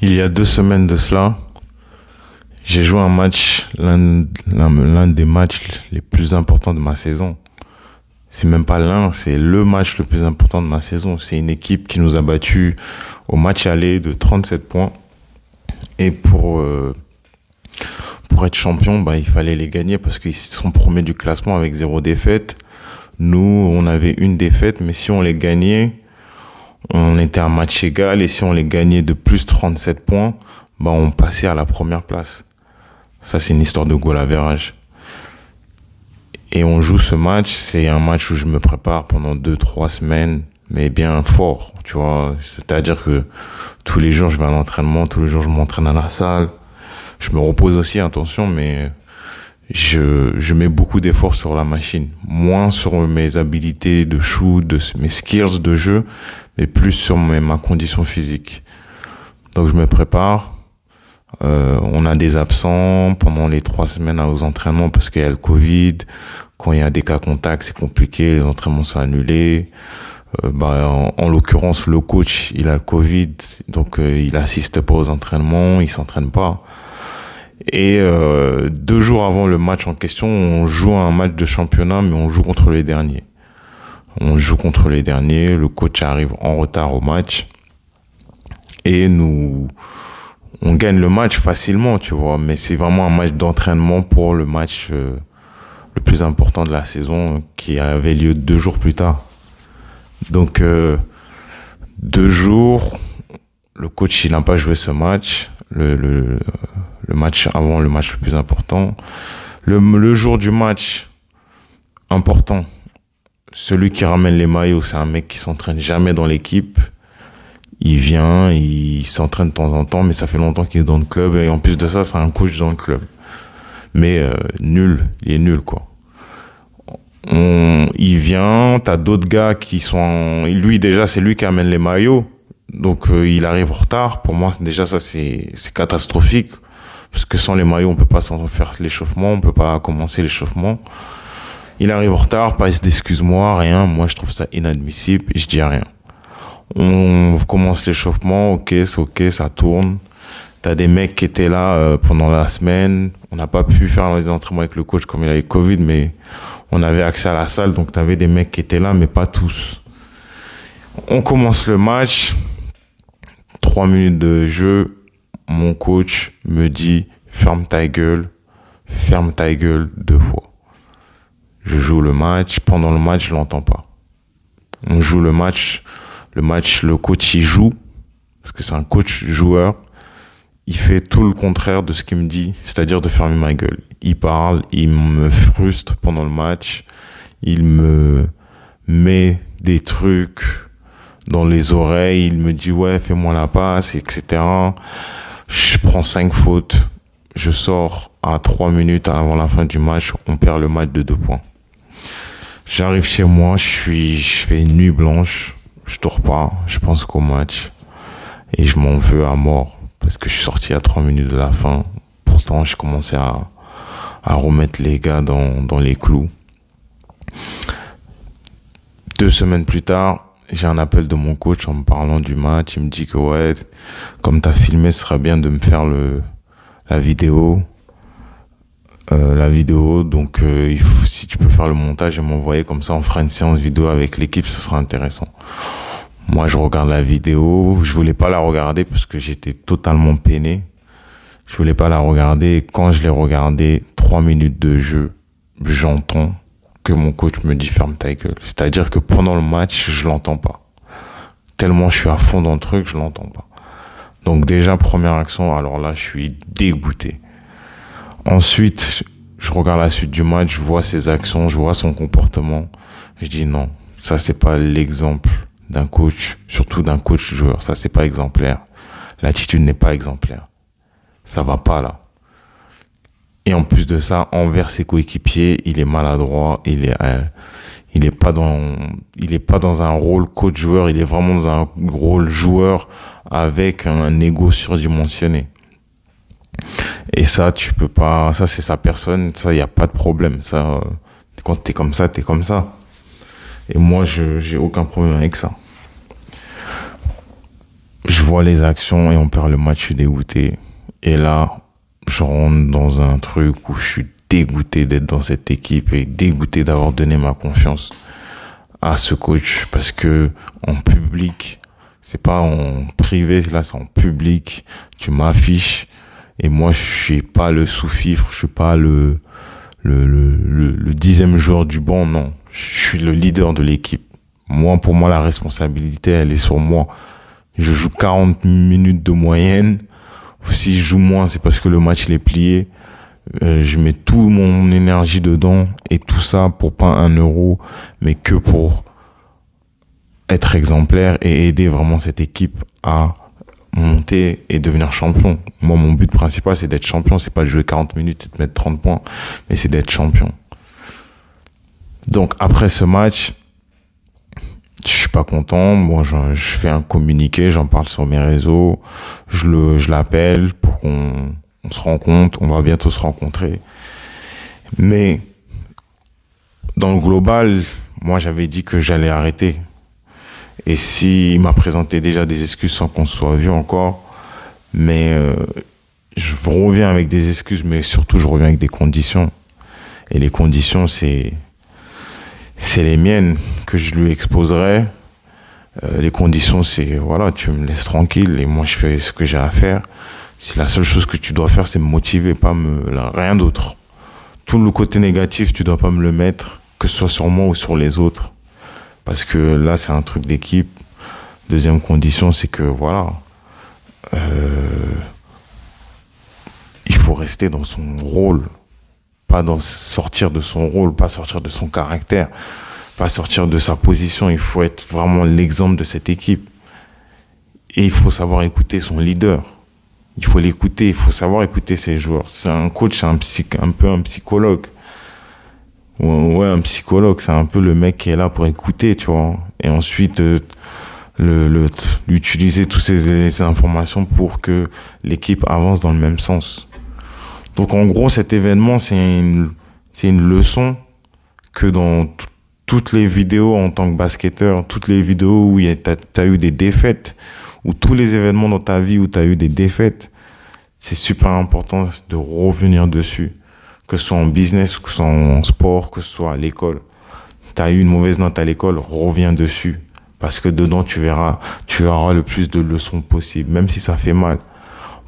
Il y a deux semaines de cela, j'ai joué un match, l'un des matchs les plus importants de ma saison. C'est même pas l'un, c'est le match le plus important de ma saison. C'est une équipe qui nous a battus au match aller de 37 points. Et pour, euh, pour être champion, bah, il fallait les gagner parce qu'ils sont premiers du classement avec zéro défaite. Nous, on avait une défaite, mais si on les gagnait, on était un match égal. Et si on les gagnait de plus 37 points, bah, on passait à la première place. Ça, c'est une histoire de goal average. Et on joue ce match, c'est un match où je me prépare pendant deux, trois semaines, mais bien fort, tu vois. C'est-à-dire que tous les jours, je vais à l'entraînement, tous les jours, je m'entraîne à la salle. Je me repose aussi, attention, mais je, je mets beaucoup d'efforts sur la machine. Moins sur mes habilités de shoot, de mes skills de jeu, mais plus sur ma condition physique. Donc je me prépare, euh, on a des absents pendant les trois semaines aux entraînements parce qu'il y a le Covid. Quand il y a des cas contacts, c'est compliqué, les entraînements sont annulés. Euh, bah, en, l'occurrence, le coach, il a le Covid, donc euh, il assiste pas aux entraînements, il s'entraîne pas. Et euh, deux jours avant le match en question, on joue un match de championnat, mais on joue contre les derniers. On joue contre les derniers, le coach arrive en retard au match et nous on gagne le match facilement, tu vois, mais c'est vraiment un match d'entraînement pour le match euh, le plus important de la saison qui avait lieu deux jours plus tard. Donc, euh, deux jours, le coach, il n'a pas joué ce match, le, le, match avant le match le plus important. Le, le jour du match important, celui qui ramène les maillots, c'est un mec qui s'entraîne jamais dans l'équipe il vient, il s'entraîne de temps en temps, mais ça fait longtemps qu'il est dans le club. Et en plus de ça, c'est un coach dans le club. Mais euh, nul, il est nul, quoi. On, il vient, t'as d'autres gars qui sont... Lui, déjà, c'est lui qui amène les maillots. Donc, euh, il arrive en retard. Pour moi, déjà, ça, c'est catastrophique. Parce que sans les maillots, on peut pas s'en faire l'échauffement, on peut pas commencer l'échauffement. Il arrive en retard, pas d'excuse-moi, rien. Moi, je trouve ça inadmissible je dis rien. On commence l'échauffement, ok, c'est ok, ça tourne. T'as des mecs qui étaient là euh, pendant la semaine. On n'a pas pu faire les entraînements avec le coach comme il avait Covid, mais on avait accès à la salle, donc t'avais des mecs qui étaient là, mais pas tous. On commence le match. Trois minutes de jeu. Mon coach me dit ferme ta gueule, ferme ta gueule deux fois. Je joue le match. Pendant le match, je l'entends pas. On joue le match le match, le coach, il joue, parce que c'est un coach joueur, il fait tout le contraire de ce qu'il me dit, c'est-à-dire de fermer ma gueule. Il parle, il me frustre pendant le match, il me met des trucs dans les oreilles, il me dit ouais, fais-moi la passe, etc. Je prends cinq fautes, je sors à trois minutes avant la fin du match, on perd le match de deux points. J'arrive chez moi, je suis, je fais une nuit blanche, je dors pas, je pense qu'au match. Et je m'en veux à mort. Parce que je suis sorti à 3 minutes de la fin. Pourtant, j'ai commencé à, remettre les gars dans les clous. Deux semaines plus tard, j'ai un appel de mon coach en me parlant du match. Il me dit que ouais, comme t'as filmé, ce serait bien de me faire le, la vidéo. Euh, la vidéo, donc euh, il faut, si tu peux faire le montage et m'envoyer comme ça, on fera une séance vidéo avec l'équipe, ce sera intéressant. Moi, je regarde la vidéo, je voulais pas la regarder parce que j'étais totalement peiné. Je voulais pas la regarder. quand je l'ai regardée, trois minutes de jeu, j'entends que mon coach me dit ferme ta gueule. C'est-à-dire que pendant le match, je l'entends pas. Tellement je suis à fond dans le truc, je l'entends pas. Donc déjà, première action, alors là, je suis dégoûté. Ensuite, je regarde la suite du match, je vois ses actions, je vois son comportement. Je dis non, ça c'est pas l'exemple d'un coach, surtout d'un coach joueur. Ça c'est pas exemplaire. L'attitude n'est pas exemplaire. Ça va pas là. Et en plus de ça, envers ses coéquipiers, il est maladroit, il est euh, il est pas dans il est pas dans un rôle coach joueur, il est vraiment dans un rôle joueur avec un ego surdimensionné. Et ça, tu peux pas. Ça, c'est sa personne. Ça, n'y a pas de problème. Ça, euh, quand t'es comme ça, t'es comme ça. Et moi, je j'ai aucun problème avec ça. je vois les actions et on perd le match, je suis dégoûté. Et là, je rentre dans un truc où je suis dégoûté d'être dans cette équipe et dégoûté d'avoir donné ma confiance à ce coach parce que en public, c'est pas en privé, là c'est en public, tu m'affiches et moi je suis pas le sous-fifre, je suis pas le dixième joueur du banc, non, je suis le leader de l'équipe. Moi, pour moi, la responsabilité, elle est sur moi. Je joue 40 minutes de moyenne. Si je joue moins, c'est parce que le match il est plié. Euh, je mets tout mon énergie dedans et tout ça pour pas un euro, mais que pour être exemplaire et aider vraiment cette équipe à monter et devenir champion. Moi, mon but principal, c'est d'être champion. C'est pas de jouer 40 minutes et de mettre 30 points, mais c'est d'être champion. Donc, après ce match, content. Moi, je, fais un communiqué, j'en parle sur mes réseaux. Je le, je l'appelle pour qu'on on se rencontre, on va bientôt se rencontrer. Mais dans le global, moi j'avais dit que j'allais arrêter. Et s'il m'a présenté déjà des excuses sans qu'on soit vu encore, mais euh, je reviens avec des excuses, mais surtout je reviens avec des conditions. Et les conditions, c'est c'est les miennes que je lui exposerai. Euh, les conditions, c'est voilà, tu me laisses tranquille et moi je fais ce que j'ai à faire. Si la seule chose que tu dois faire, c'est me motiver, pas me, rien d'autre. Tout le côté négatif, tu dois pas me le mettre, que ce soit sur moi ou sur les autres. Parce que là, c'est un truc d'équipe. Deuxième condition, c'est que voilà, euh, il faut rester dans son rôle, pas dans sortir de son rôle, pas sortir de son caractère, pas sortir de sa position. Il faut être vraiment l'exemple de cette équipe. Et il faut savoir écouter son leader il faut l'écouter, il faut savoir écouter ses joueurs. C'est un coach, un, un peu un psychologue. Ouais, un psychologue, c'est un peu le mec qui est là pour écouter, tu vois. Et ensuite, euh, le, le, utiliser toutes ces, informations pour que l'équipe avance dans le même sens. Donc en gros, cet événement, c'est une, c'est une leçon que dans toutes les vidéos en tant que basketteur, toutes les vidéos où tu as eu des défaites, ou tous les événements dans ta vie où tu as eu des défaites, c'est super important de revenir dessus. Que ce soit en business, que ce soit en sport, que ce soit à l'école. Tu as eu une mauvaise note à l'école, reviens dessus. Parce que dedans, tu verras, tu auras le plus de leçons possible, même si ça fait mal.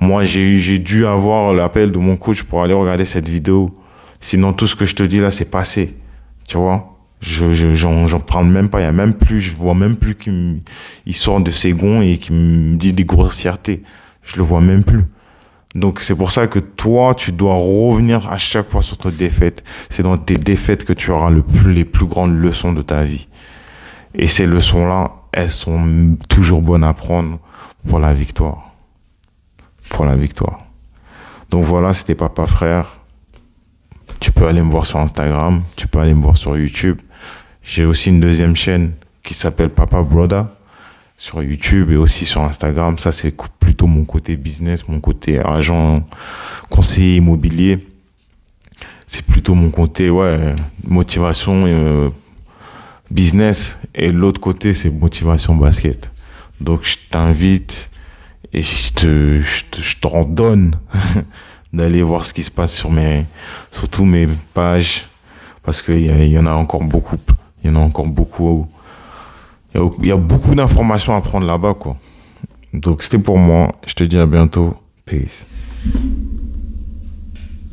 Moi, j'ai j'ai dû avoir l'appel de mon coach pour aller regarder cette vidéo. Sinon, tout ce que je te dis là, c'est passé. Tu vois? Je j'en j'en prends même pas. Il y a même plus je vois même plus qu'il sort de ses gonds et qu'il me dit des grossièretés je le vois même plus. Donc c'est pour ça que toi tu dois revenir à chaque fois sur tes défaites. C'est dans tes défaites que tu auras le plus les plus grandes leçons de ta vie. Et ces leçons là elles sont toujours bonnes à prendre pour la victoire. Pour la victoire. Donc voilà c'était papa frère. Tu peux aller me voir sur Instagram, tu peux aller me voir sur YouTube. J'ai aussi une deuxième chaîne qui s'appelle Papa Broda sur YouTube et aussi sur Instagram. Ça, c'est plutôt mon côté business, mon côté agent, conseiller immobilier. C'est plutôt mon côté, ouais, motivation euh, business. Et l'autre côté, c'est motivation basket. Donc, je t'invite et je te, je t'en donne d'aller voir ce qui se passe sur mes, surtout mes pages, parce qu'il y, en a encore beaucoup. Il y en a encore beaucoup. Il y, y a, beaucoup d'informations à prendre là-bas, quoi. Donc, c'était pour moi. Je te dis à bientôt. Peace.